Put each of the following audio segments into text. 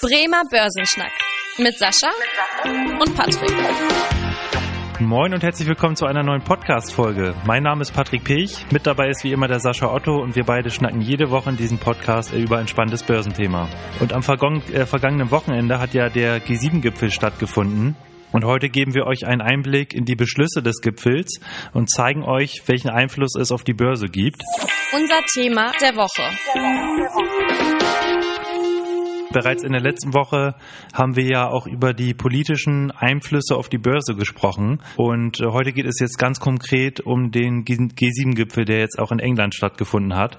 Bremer Börsenschnack mit Sascha und Patrick. Moin und herzlich willkommen zu einer neuen Podcast-Folge. Mein Name ist Patrick Pech, mit dabei ist wie immer der Sascha Otto und wir beide schnacken jede Woche in diesem Podcast über ein spannendes Börsenthema. Und am äh, vergangenen Wochenende hat ja der G7-Gipfel stattgefunden. Und heute geben wir euch einen Einblick in die Beschlüsse des Gipfels und zeigen euch, welchen Einfluss es auf die Börse gibt. Unser Thema der Woche. Bereits in der letzten Woche haben wir ja auch über die politischen Einflüsse auf die Börse gesprochen. Und äh, heute geht es jetzt ganz konkret um den G7-Gipfel, der jetzt auch in England stattgefunden hat.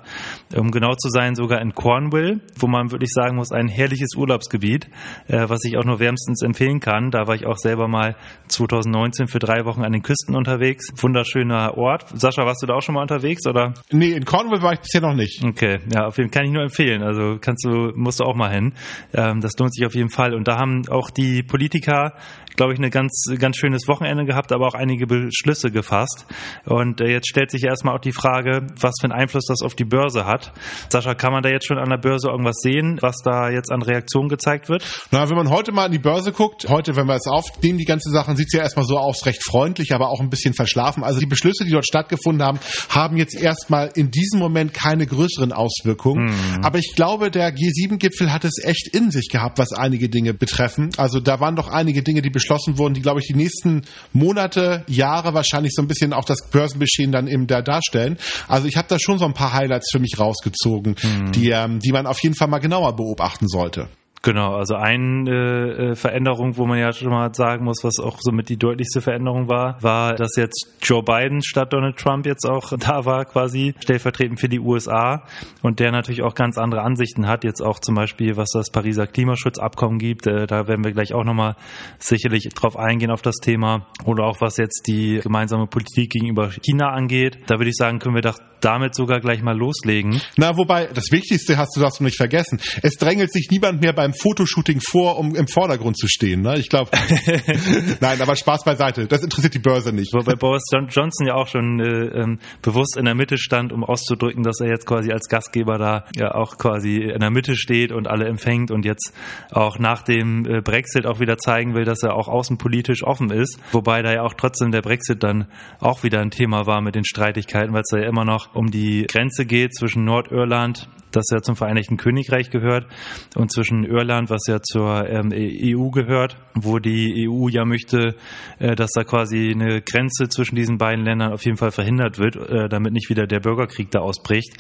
Um genau zu sein, sogar in Cornwall, wo man wirklich sagen muss, ein herrliches Urlaubsgebiet, äh, was ich auch nur wärmstens empfehlen kann. Da war ich auch selber mal 2019 für drei Wochen an den Küsten unterwegs. Wunderschöner Ort. Sascha, warst du da auch schon mal unterwegs, oder? Nee, in Cornwall war ich bisher noch nicht. Okay, ja, auf jeden Fall kann ich nur empfehlen. Also kannst du, musst du auch mal hin. Ähm, das lohnt sich auf jeden Fall. Und da haben auch die Politiker, glaube ich, ein ganz, ganz schönes Wochenende gehabt, aber auch einige Beschlüsse gefasst. Und äh, jetzt stellt sich erstmal auch die Frage, was für einen Einfluss das auf die Börse hat. Sascha, kann man da jetzt schon an der Börse irgendwas sehen, was da jetzt an Reaktionen gezeigt wird? Na, wenn man heute mal an die Börse guckt, heute, wenn wir es aufnehmen, die ganze Sachen, sieht es ja erstmal so aus, recht freundlich, aber auch ein bisschen verschlafen. Also die Beschlüsse, die dort stattgefunden haben, haben jetzt erstmal in diesem Moment keine größeren Auswirkungen. Mhm. Aber ich glaube, der G7-Gipfel hat es echt in sich gehabt, was einige Dinge betreffen. Also da waren doch einige Dinge, die beschlossen wurden, die, glaube ich, die nächsten Monate, Jahre wahrscheinlich so ein bisschen auch das Börsenbeschehen dann eben da darstellen. Also ich habe da schon so ein paar Highlights für mich rausgezogen, mhm. die, ähm, die man auf jeden Fall mal genauer beobachten sollte. Genau, also eine äh, Veränderung, wo man ja schon mal sagen muss, was auch somit die deutlichste Veränderung war, war, dass jetzt Joe Biden statt Donald Trump jetzt auch da war, quasi stellvertretend für die USA und der natürlich auch ganz andere Ansichten hat, jetzt auch zum Beispiel, was das Pariser Klimaschutzabkommen gibt, äh, da werden wir gleich auch nochmal sicherlich drauf eingehen auf das Thema oder auch was jetzt die gemeinsame Politik gegenüber China angeht. Da würde ich sagen, können wir doch damit sogar gleich mal loslegen. Na, wobei, das Wichtigste hast du das noch nicht vergessen. Es drängelt sich niemand mehr beim Fotoshooting vor, um im Vordergrund zu stehen. Ne? Ich glaube, nein, aber Spaß beiseite. Das interessiert die Börse nicht. Wobei Boris Johnson ja auch schon äh, ähm, bewusst in der Mitte stand, um auszudrücken, dass er jetzt quasi als Gastgeber da ja auch quasi in der Mitte steht und alle empfängt und jetzt auch nach dem äh, Brexit auch wieder zeigen will, dass er auch außenpolitisch offen ist. Wobei da ja auch trotzdem der Brexit dann auch wieder ein Thema war mit den Streitigkeiten, weil es da ja immer noch um die Grenze geht zwischen Nordirland, das ja zum Vereinigten Königreich gehört, und zwischen Irland, was ja zur ähm, EU gehört, wo die EU ja möchte, äh, dass da quasi eine Grenze zwischen diesen beiden Ländern auf jeden Fall verhindert wird, äh, damit nicht wieder der Bürgerkrieg da ausbricht.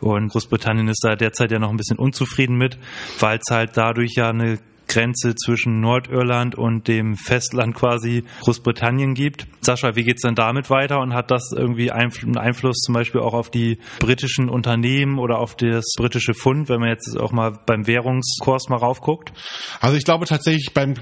Und Großbritannien ist da derzeit ja noch ein bisschen unzufrieden mit, weil es halt dadurch ja eine Grenze zwischen Nordirland und dem Festland quasi Großbritannien gibt. Sascha, wie geht's denn damit weiter und hat das irgendwie einen Einfluss zum Beispiel auch auf die britischen Unternehmen oder auf das britische Pfund, wenn man jetzt auch mal beim Währungskurs mal raufguckt? Also ich glaube tatsächlich beim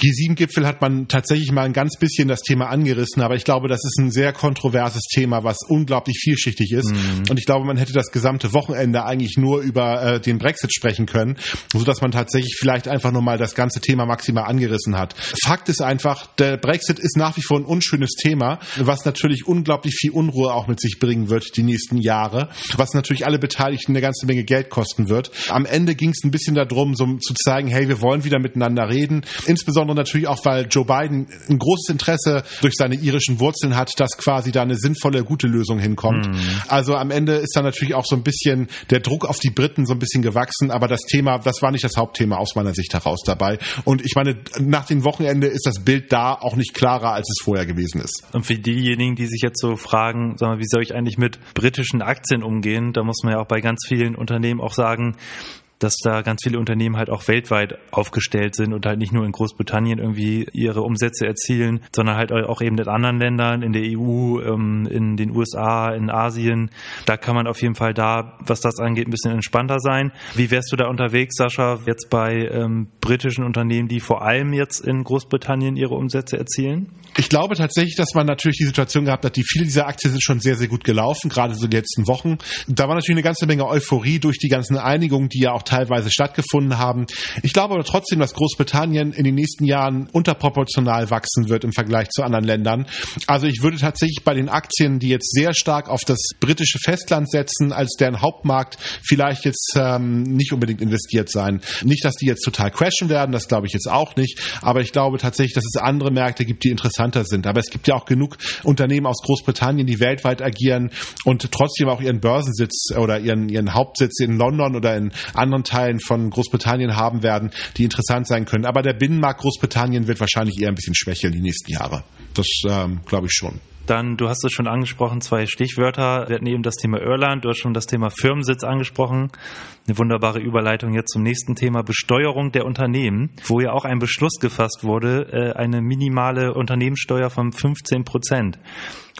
G7-Gipfel hat man tatsächlich mal ein ganz bisschen das Thema angerissen, aber ich glaube, das ist ein sehr kontroverses Thema, was unglaublich vielschichtig ist. Mhm. Und ich glaube, man hätte das gesamte Wochenende eigentlich nur über äh, den Brexit sprechen können, so dass man tatsächlich vielleicht einfach nur mal das ganze Thema maximal angerissen hat. Fakt ist einfach, der Brexit ist nach wie vor ein unschönes Thema, was natürlich unglaublich viel Unruhe auch mit sich bringen wird die nächsten Jahre, was natürlich alle Beteiligten eine ganze Menge Geld kosten wird. Am Ende ging es ein bisschen darum, so zu zeigen, hey, wir wollen wieder miteinander reden, insbesondere natürlich auch, weil Joe Biden ein großes Interesse durch seine irischen Wurzeln hat, dass quasi da eine sinnvolle, gute Lösung hinkommt. Mhm. Also am Ende ist da natürlich auch so ein bisschen der Druck auf die Briten so ein bisschen gewachsen, aber das Thema, das war nicht das Hauptthema aus meiner Sicht heraus dabei. Und ich meine, nach dem Wochenende ist das Bild da auch nicht klarer, als es vorher gewesen ist. Und für diejenigen, die sich jetzt so fragen, sagen wir, wie soll ich eigentlich mit britischen Aktien umgehen, da muss man ja auch bei ganz vielen Unternehmen auch sagen, dass da ganz viele Unternehmen halt auch weltweit aufgestellt sind und halt nicht nur in Großbritannien irgendwie ihre Umsätze erzielen, sondern halt auch eben in anderen Ländern, in der EU, ähm, in den USA, in Asien. Da kann man auf jeden Fall da, was das angeht, ein bisschen entspannter sein. Wie wärst du da unterwegs, Sascha, jetzt bei ähm, britischen Unternehmen, die vor allem jetzt in Großbritannien ihre Umsätze erzielen? Ich glaube tatsächlich, dass man natürlich die Situation gehabt hat, die viele dieser Aktien sind schon sehr, sehr gut gelaufen, gerade so die letzten Wochen. Da war natürlich eine ganze Menge Euphorie durch die ganzen Einigungen, die ja auch teilweise stattgefunden haben. Ich glaube aber trotzdem, dass Großbritannien in den nächsten Jahren unterproportional wachsen wird im Vergleich zu anderen Ländern. Also ich würde tatsächlich bei den Aktien, die jetzt sehr stark auf das britische Festland setzen, als deren Hauptmarkt vielleicht jetzt ähm, nicht unbedingt investiert sein. Nicht, dass die jetzt total crashen werden, das glaube ich jetzt auch nicht, aber ich glaube tatsächlich, dass es andere Märkte gibt, die interessanter sind. Aber es gibt ja auch genug Unternehmen aus Großbritannien, die weltweit agieren und trotzdem auch ihren Börsensitz oder ihren, ihren Hauptsitz in London oder in anderen Teilen von Großbritannien haben werden, die interessant sein können. Aber der Binnenmarkt Großbritannien wird wahrscheinlich eher ein bisschen schwächeln die nächsten Jahre. Das ähm, glaube ich schon. Dann, du hast es schon angesprochen, zwei Stichwörter. Wir hatten eben das Thema Irland, du hast schon das Thema Firmensitz angesprochen. Eine wunderbare Überleitung jetzt zum nächsten Thema Besteuerung der Unternehmen, wo ja auch ein Beschluss gefasst wurde, äh, eine minimale Unternehmenssteuer von 15 Prozent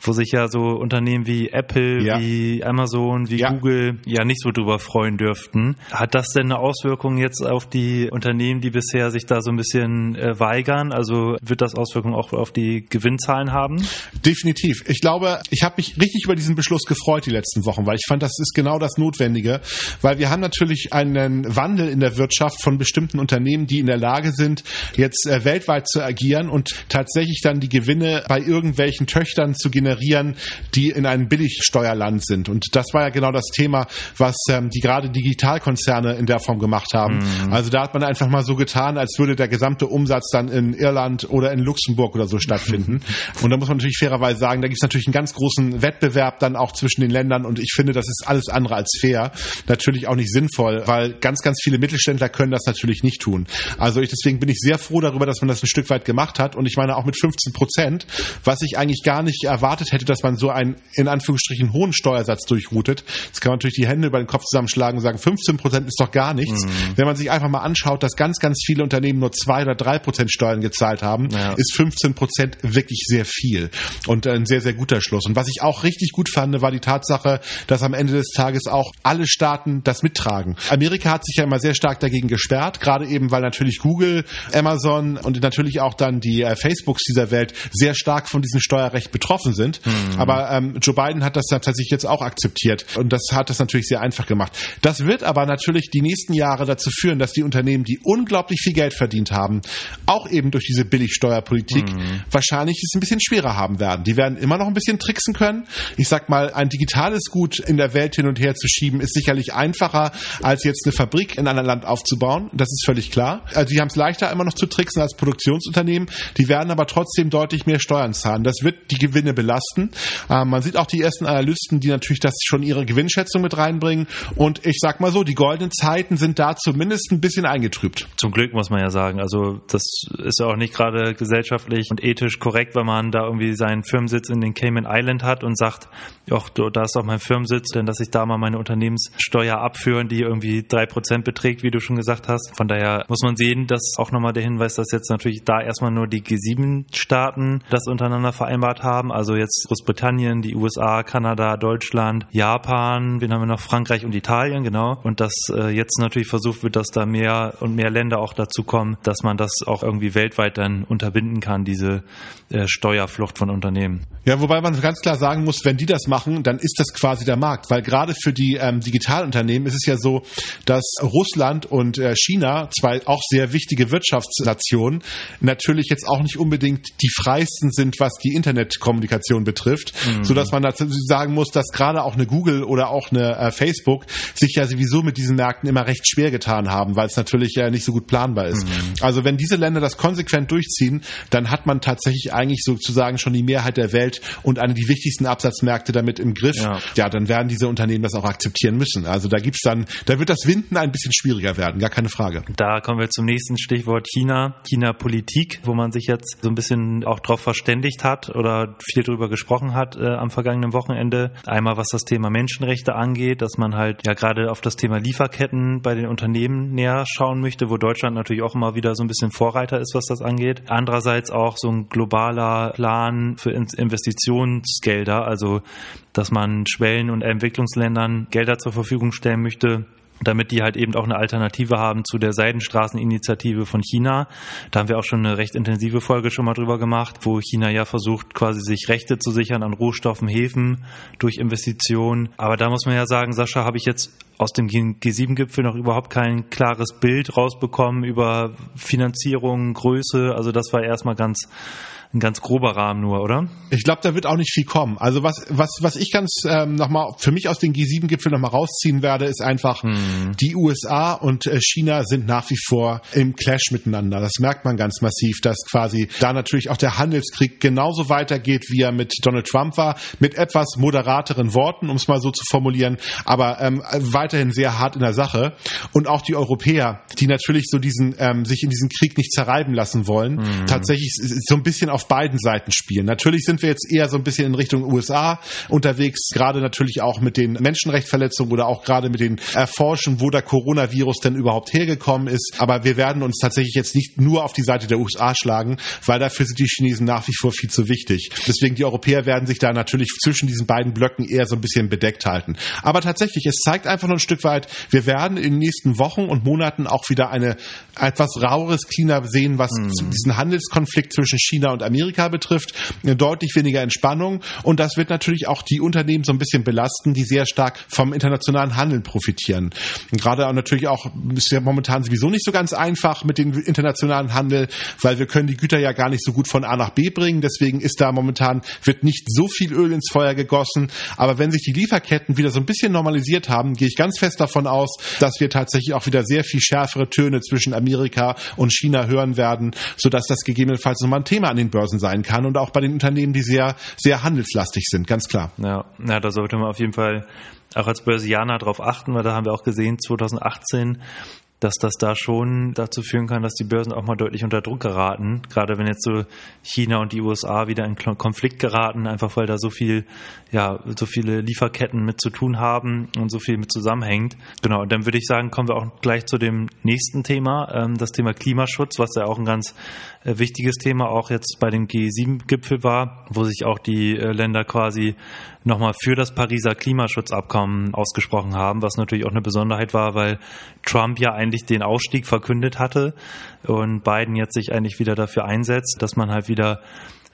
wo sich ja so Unternehmen wie Apple, ja. wie Amazon, wie ja. Google ja nicht so drüber freuen dürften. Hat das denn eine Auswirkung jetzt auf die Unternehmen, die bisher sich da so ein bisschen äh, weigern? Also wird das Auswirkungen auch auf die Gewinnzahlen haben? Definitiv. Ich glaube, ich habe mich richtig über diesen Beschluss gefreut die letzten Wochen, weil ich fand, das ist genau das Notwendige, weil wir haben natürlich einen Wandel in der Wirtschaft von bestimmten Unternehmen, die in der Lage sind, jetzt äh, weltweit zu agieren und tatsächlich dann die Gewinne bei irgendwelchen Töchtern zu generieren generieren, die in einem Billigsteuerland sind. Und das war ja genau das Thema, was ähm, die gerade Digitalkonzerne in der Form gemacht haben. Mhm. Also da hat man einfach mal so getan, als würde der gesamte Umsatz dann in Irland oder in Luxemburg oder so stattfinden. Und da muss man natürlich fairerweise sagen, da gibt es natürlich einen ganz großen Wettbewerb dann auch zwischen den Ländern und ich finde, das ist alles andere als fair. Natürlich auch nicht sinnvoll, weil ganz, ganz viele Mittelständler können das natürlich nicht tun. Also ich, deswegen bin ich sehr froh darüber, dass man das ein Stück weit gemacht hat und ich meine auch mit 15 Prozent, was ich eigentlich gar nicht erwartet erwartet hätte, dass man so einen in Anführungsstrichen hohen Steuersatz durchroutet. Jetzt kann man natürlich die Hände über den Kopf zusammenschlagen und sagen, 15 Prozent ist doch gar nichts. Mhm. Wenn man sich einfach mal anschaut, dass ganz, ganz viele Unternehmen nur zwei oder drei Prozent Steuern gezahlt haben, ja. ist 15 Prozent wirklich sehr viel und ein sehr, sehr guter Schluss. Und was ich auch richtig gut fand, war die Tatsache, dass am Ende des Tages auch alle Staaten das mittragen. Amerika hat sich ja immer sehr stark dagegen gesperrt, gerade eben, weil natürlich Google, Amazon und natürlich auch dann die äh, Facebooks dieser Welt sehr stark von diesem Steuerrecht betroffen sind sind. Mhm. Aber ähm, Joe Biden hat das tatsächlich jetzt auch akzeptiert und das hat das natürlich sehr einfach gemacht. Das wird aber natürlich die nächsten Jahre dazu führen, dass die Unternehmen, die unglaublich viel Geld verdient haben, auch eben durch diese Billigsteuerpolitik mhm. wahrscheinlich es ein bisschen schwerer haben werden. Die werden immer noch ein bisschen tricksen können. Ich sag mal, ein digitales Gut in der Welt hin und her zu schieben, ist sicherlich einfacher, als jetzt eine Fabrik in einem Land aufzubauen. Das ist völlig klar. Also die haben es leichter immer noch zu tricksen als Produktionsunternehmen. Die werden aber trotzdem deutlich mehr Steuern zahlen. Das wird die Gewinne belasten belasten. Ähm, man sieht auch die ersten Analysten, die natürlich das schon ihre Gewinnschätzung mit reinbringen. Und ich sag mal so, die goldenen Zeiten sind da zumindest ein bisschen eingetrübt. Zum Glück muss man ja sagen. Also das ist ja auch nicht gerade gesellschaftlich und ethisch korrekt, wenn man da irgendwie seinen Firmensitz in den Cayman Island hat und sagt, ach, da ist auch mein Firmensitz, denn dass ich da mal meine Unternehmenssteuer abführen, die irgendwie drei Prozent beträgt, wie du schon gesagt hast. Von daher muss man sehen, dass auch nochmal der Hinweis, dass jetzt natürlich da erstmal nur die G7-Staaten das untereinander vereinbart haben. Also jetzt Großbritannien, die USA, Kanada, Deutschland, Japan, wen haben wir noch? Frankreich und Italien, genau. Und dass äh, jetzt natürlich versucht wird, dass da mehr und mehr Länder auch dazu kommen, dass man das auch irgendwie weltweit dann unterbinden kann, diese äh, Steuerflucht von Unternehmen. Ja, wobei man ganz klar sagen muss, wenn die das machen, dann ist das quasi der Markt, weil gerade für die ähm, Digitalunternehmen ist es ja so, dass Russland und äh, China, zwei auch sehr wichtige Wirtschaftsnationen, natürlich jetzt auch nicht unbedingt die freisten sind, was die Internetkommunikation Kommunikation betrifft, mhm. so dass man dazu sagen muss, dass gerade auch eine Google oder auch eine äh, Facebook sich ja sowieso mit diesen Märkten immer recht schwer getan haben, weil es natürlich ja nicht so gut planbar ist. Mhm. Also wenn diese Länder das konsequent durchziehen, dann hat man tatsächlich eigentlich sozusagen schon die Mehrheit der Welt und eine die wichtigsten Absatzmärkte damit im Griff. Ja, ja dann werden diese Unternehmen das auch akzeptieren müssen. Also da gibt's dann, da wird das Winden ein bisschen schwieriger werden, gar keine Frage. Da kommen wir zum nächsten Stichwort China, China-Politik, wo man sich jetzt so ein bisschen auch drauf verständigt hat oder viel drüber gesprochen hat äh, am vergangenen Wochenende. Einmal was das Thema Menschenrechte angeht, dass man halt ja gerade auf das Thema Lieferketten bei den Unternehmen näher schauen möchte, wo Deutschland natürlich auch immer wieder so ein bisschen Vorreiter ist, was das angeht. Andererseits auch so ein globaler Plan für Investitionsgelder, also dass man Schwellen- und Entwicklungsländern Gelder zur Verfügung stellen möchte, damit die halt eben auch eine Alternative haben zu der Seidenstraßeninitiative von China. Da haben wir auch schon eine recht intensive Folge schon mal drüber gemacht, wo China ja versucht, quasi sich Rechte zu sichern an Rohstoffen, Häfen durch Investitionen. Aber da muss man ja sagen, Sascha, habe ich jetzt aus dem G7-Gipfel noch überhaupt kein klares Bild rausbekommen über Finanzierung, Größe. Also das war erstmal ganz ein ganz grober Rahmen nur, oder? Ich glaube, da wird auch nicht viel kommen. Also was, was, was ich ganz ähm, nochmal für mich aus den G7-Gipfeln nochmal rausziehen werde, ist einfach, hm. die USA und äh, China sind nach wie vor im Clash miteinander. Das merkt man ganz massiv, dass quasi da natürlich auch der Handelskrieg genauso weitergeht, wie er mit Donald Trump war, mit etwas moderateren Worten, um es mal so zu formulieren, aber ähm, weiterhin sehr hart in der Sache. Und auch die Europäer, die natürlich so diesen, ähm, sich in diesen Krieg nicht zerreiben lassen wollen, hm. tatsächlich so ein bisschen auf auf beiden Seiten spielen. Natürlich sind wir jetzt eher so ein bisschen in Richtung USA unterwegs, gerade natürlich auch mit den Menschenrechtsverletzungen oder auch gerade mit den Erforschen, wo der Coronavirus denn überhaupt hergekommen ist. Aber wir werden uns tatsächlich jetzt nicht nur auf die Seite der USA schlagen, weil dafür sind die Chinesen nach wie vor viel zu wichtig. Deswegen die Europäer werden sich da natürlich zwischen diesen beiden Blöcken eher so ein bisschen bedeckt halten. Aber tatsächlich, es zeigt einfach nur ein Stück weit, wir werden in den nächsten Wochen und Monaten auch wieder eine etwas raueres Klima sehen, was hm. diesen Handelskonflikt zwischen China und Amerika betrifft, deutlich weniger Entspannung. Und das wird natürlich auch die Unternehmen so ein bisschen belasten, die sehr stark vom internationalen Handeln profitieren. Und gerade natürlich auch ist ja momentan sowieso nicht so ganz einfach mit dem internationalen Handel, weil wir können die Güter ja gar nicht so gut von A nach B bringen. Deswegen ist da momentan wird nicht so viel Öl ins Feuer gegossen. Aber wenn sich die Lieferketten wieder so ein bisschen normalisiert haben, gehe ich ganz fest davon aus, dass wir tatsächlich auch wieder sehr viel schärfere Töne zwischen Amerika und China hören werden, sodass das gegebenenfalls nochmal ein Thema an den Börsen Börsen sein kann und auch bei den Unternehmen, die sehr, sehr handelslastig sind, ganz klar. Ja, ja da sollte man auf jeden Fall auch als Börsianer darauf achten, weil da haben wir auch gesehen, 2018 dass das da schon dazu führen kann, dass die Börsen auch mal deutlich unter Druck geraten. Gerade wenn jetzt so China und die USA wieder in Konflikt geraten, einfach weil da so viel, ja, so viele Lieferketten mit zu tun haben und so viel mit zusammenhängt. Genau. Und dann würde ich sagen, kommen wir auch gleich zu dem nächsten Thema, ähm, das Thema Klimaschutz, was ja auch ein ganz äh, wichtiges Thema auch jetzt bei dem G7-Gipfel war, wo sich auch die äh, Länder quasi nochmal für das Pariser Klimaschutzabkommen ausgesprochen haben, was natürlich auch eine Besonderheit war, weil Trump ja eigentlich den Ausstieg verkündet hatte und Biden jetzt sich eigentlich wieder dafür einsetzt, dass man halt wieder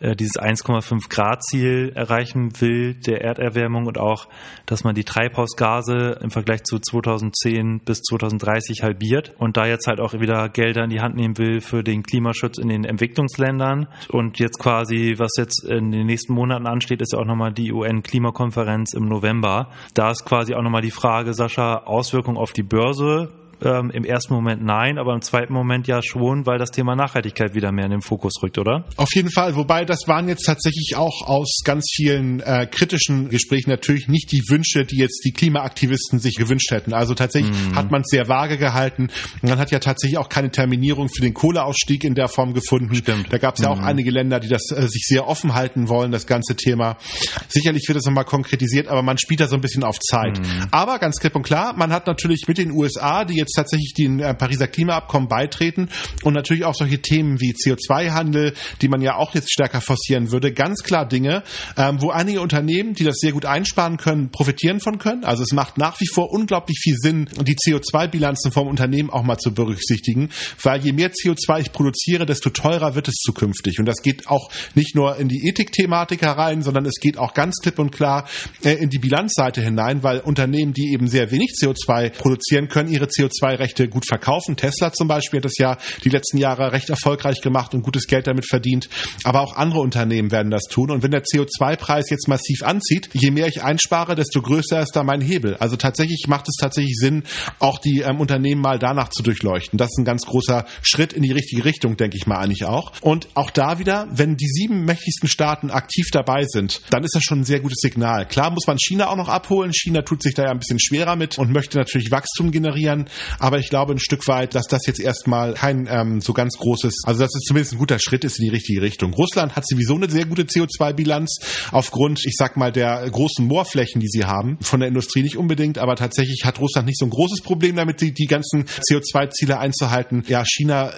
dieses 1,5 Grad Ziel erreichen will der Erderwärmung und auch, dass man die Treibhausgase im Vergleich zu 2010 bis 2030 halbiert und da jetzt halt auch wieder Gelder in die Hand nehmen will für den Klimaschutz in den Entwicklungsländern und jetzt quasi, was jetzt in den nächsten Monaten ansteht, ist ja auch nochmal die UN-Klimakonferenz im November. Da ist quasi auch nochmal die Frage, Sascha, Auswirkungen auf die Börse ähm, Im ersten Moment nein, aber im zweiten Moment ja schon, weil das Thema Nachhaltigkeit wieder mehr in den Fokus rückt, oder? Auf jeden Fall, wobei das waren jetzt tatsächlich auch aus ganz vielen äh, kritischen Gesprächen natürlich nicht die Wünsche, die jetzt die Klimaaktivisten sich gewünscht hätten. Also tatsächlich mm. hat man es sehr vage gehalten. Man hat ja tatsächlich auch keine Terminierung für den Kohleausstieg in der Form gefunden. Stimmt. Da gab es ja auch mm. einige Länder, die das äh, sich sehr offen halten wollen, das ganze Thema. Sicherlich wird das nochmal konkretisiert, aber man spielt da so ein bisschen auf Zeit. Mm. Aber ganz klipp und klar, man hat natürlich mit den USA, die jetzt jetzt tatsächlich den äh, Pariser Klimaabkommen beitreten und natürlich auch solche Themen wie CO2-Handel, die man ja auch jetzt stärker forcieren würde, ganz klar Dinge, ähm, wo einige Unternehmen, die das sehr gut einsparen können, profitieren von können. Also es macht nach wie vor unglaublich viel Sinn, die CO2-Bilanzen vom Unternehmen auch mal zu berücksichtigen, weil je mehr CO2 ich produziere, desto teurer wird es zukünftig. Und das geht auch nicht nur in die Ethik-Thematik herein, sondern es geht auch ganz klipp und klar äh, in die Bilanzseite hinein, weil Unternehmen, die eben sehr wenig CO2 produzieren können, ihre CO2 CO2-Rechte gut verkaufen. Tesla zum Beispiel hat das ja die letzten Jahre recht erfolgreich gemacht und gutes Geld damit verdient. Aber auch andere Unternehmen werden das tun. Und wenn der CO2-Preis jetzt massiv anzieht, je mehr ich einspare, desto größer ist da mein Hebel. Also tatsächlich macht es tatsächlich Sinn, auch die ähm, Unternehmen mal danach zu durchleuchten. Das ist ein ganz großer Schritt in die richtige Richtung, denke ich mal eigentlich auch. Und auch da wieder, wenn die sieben mächtigsten Staaten aktiv dabei sind, dann ist das schon ein sehr gutes Signal. Klar muss man China auch noch abholen. China tut sich da ja ein bisschen schwerer mit und möchte natürlich Wachstum generieren. Aber ich glaube ein Stück weit, dass das jetzt erstmal kein ähm, so ganz großes, also dass es zumindest ein guter Schritt ist in die richtige Richtung. Russland hat sowieso eine sehr gute CO2-Bilanz aufgrund, ich sag mal, der großen Moorflächen, die sie haben. Von der Industrie nicht unbedingt, aber tatsächlich hat Russland nicht so ein großes Problem damit, die, die ganzen CO2-Ziele einzuhalten. Ja, China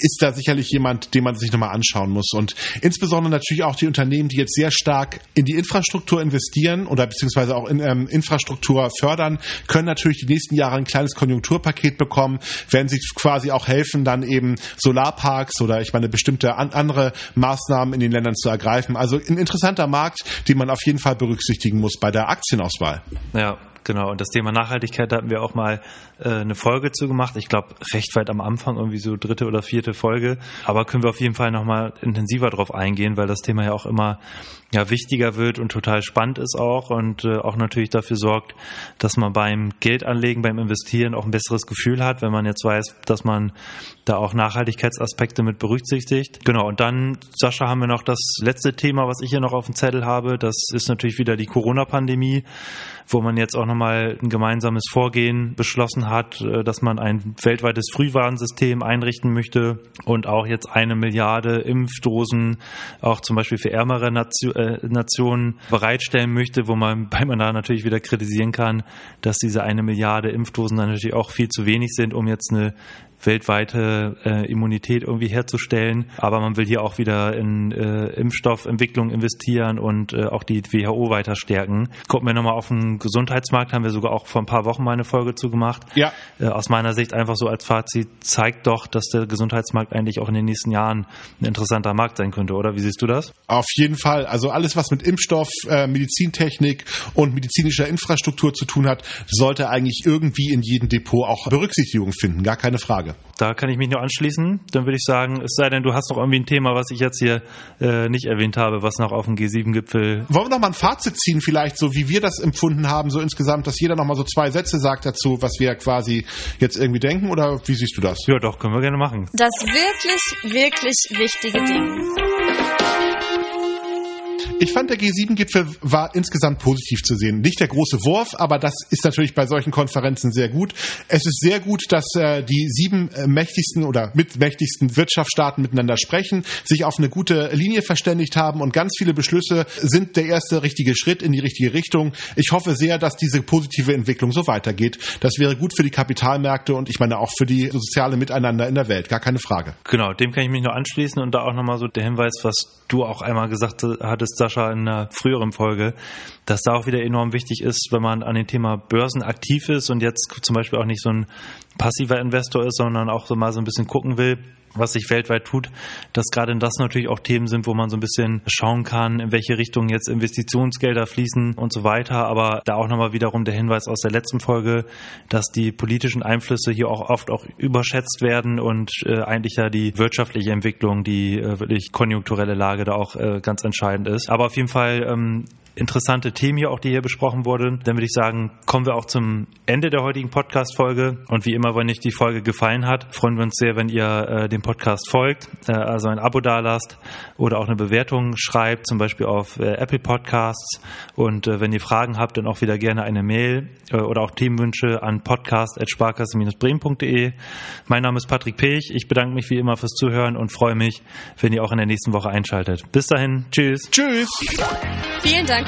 ist da sicherlich jemand, den man sich nochmal anschauen muss. Und insbesondere natürlich auch die Unternehmen, die jetzt sehr stark in die Infrastruktur investieren oder beziehungsweise auch in ähm, Infrastruktur fördern, können natürlich die nächsten Jahre ein kleines Konjunkturpaket Paket bekommen, werden sie quasi auch helfen, dann eben Solarparks oder ich meine bestimmte an, andere Maßnahmen in den Ländern zu ergreifen. Also ein interessanter Markt, den man auf jeden Fall berücksichtigen muss bei der Aktienauswahl. Ja, Genau, und das Thema Nachhaltigkeit, da hatten wir auch mal äh, eine Folge zu gemacht. Ich glaube, recht weit am Anfang, irgendwie so dritte oder vierte Folge. Aber können wir auf jeden Fall nochmal intensiver drauf eingehen, weil das Thema ja auch immer ja, wichtiger wird und total spannend ist auch und äh, auch natürlich dafür sorgt, dass man beim Geldanlegen, beim Investieren auch ein besseres Gefühl hat, wenn man jetzt weiß, dass man da auch Nachhaltigkeitsaspekte mit berücksichtigt. Genau, und dann, Sascha, haben wir noch das letzte Thema, was ich hier noch auf dem Zettel habe. Das ist natürlich wieder die Corona-Pandemie wo man jetzt auch nochmal ein gemeinsames Vorgehen beschlossen hat, äh, dass man ein weltweites Frühwarnsystem einrichten möchte und auch jetzt eine Milliarde Impfdosen auch zum Beispiel für ärmere äh, Nationen bereitstellen möchte, wo man, weil man da natürlich wieder kritisieren kann, dass diese eine Milliarde Impfdosen dann natürlich auch viel zu wenig sind, um jetzt eine weltweite äh, Immunität irgendwie herzustellen. Aber man will hier auch wieder in äh, Impfstoffentwicklung investieren und äh, auch die WHO weiter stärken. Gucken wir nochmal auf den Gesundheitsmarkt, haben wir sogar auch vor ein paar Wochen mal eine Folge zu gemacht. Ja. Äh, aus meiner Sicht einfach so als Fazit zeigt doch, dass der Gesundheitsmarkt eigentlich auch in den nächsten Jahren ein interessanter Markt sein könnte, oder? Wie siehst du das? Auf jeden Fall. Also alles, was mit Impfstoff, äh, Medizintechnik und medizinischer Infrastruktur zu tun hat, sollte eigentlich irgendwie in jedem Depot auch Berücksichtigung finden. Gar keine Frage. Frage. Da kann ich mich nur anschließen. Dann würde ich sagen, es sei denn, du hast noch irgendwie ein Thema, was ich jetzt hier äh, nicht erwähnt habe, was noch auf dem G7-Gipfel. Wollen wir noch mal ein Fazit ziehen, vielleicht, so wie wir das empfunden haben, so insgesamt, dass jeder noch mal so zwei Sätze sagt dazu, was wir quasi jetzt irgendwie denken, oder wie siehst du das? Ja, doch, können wir gerne machen. Das wirklich, wirklich wichtige Ding. Ich fand, der G7-Gipfel war insgesamt positiv zu sehen. Nicht der große Wurf, aber das ist natürlich bei solchen Konferenzen sehr gut. Es ist sehr gut, dass äh, die sieben äh, mächtigsten oder mitmächtigsten Wirtschaftsstaaten miteinander sprechen, sich auf eine gute Linie verständigt haben und ganz viele Beschlüsse sind der erste richtige Schritt in die richtige Richtung. Ich hoffe sehr, dass diese positive Entwicklung so weitergeht. Das wäre gut für die Kapitalmärkte und ich meine auch für die soziale Miteinander in der Welt. Gar keine Frage. Genau, dem kann ich mich nur anschließen und da auch nochmal so der Hinweis, was du auch einmal gesagt hattest, Sascha, in einer früheren Folge, dass da auch wieder enorm wichtig ist, wenn man an dem Thema Börsen aktiv ist und jetzt zum Beispiel auch nicht so ein passiver Investor ist, sondern auch so mal so ein bisschen gucken will, was sich weltweit tut, dass gerade das natürlich auch Themen sind, wo man so ein bisschen schauen kann, in welche Richtung jetzt Investitionsgelder fließen und so weiter. Aber da auch nochmal wiederum der Hinweis aus der letzten Folge, dass die politischen Einflüsse hier auch oft auch überschätzt werden und äh, eigentlich ja die wirtschaftliche Entwicklung, die äh, wirklich konjunkturelle Lage da auch äh, ganz entscheidend ist. Aber auf jeden Fall ähm, interessante Themen hier auch, die hier besprochen wurden. Dann würde ich sagen, kommen wir auch zum Ende der heutigen Podcast-Folge. Und wie immer, wenn euch die Folge gefallen hat, freuen wir uns sehr, wenn ihr äh, dem Podcast folgt, äh, also ein Abo dalasst oder auch eine Bewertung schreibt, zum Beispiel auf äh, Apple Podcasts. Und äh, wenn ihr Fragen habt, dann auch wieder gerne eine Mail äh, oder auch Themenwünsche an podcast.sparkasse-bremen.de. Mein Name ist Patrick Pech. Ich bedanke mich wie immer fürs Zuhören und freue mich, wenn ihr auch in der nächsten Woche einschaltet. Bis dahin. Tschüss. Tschüss. Vielen Dank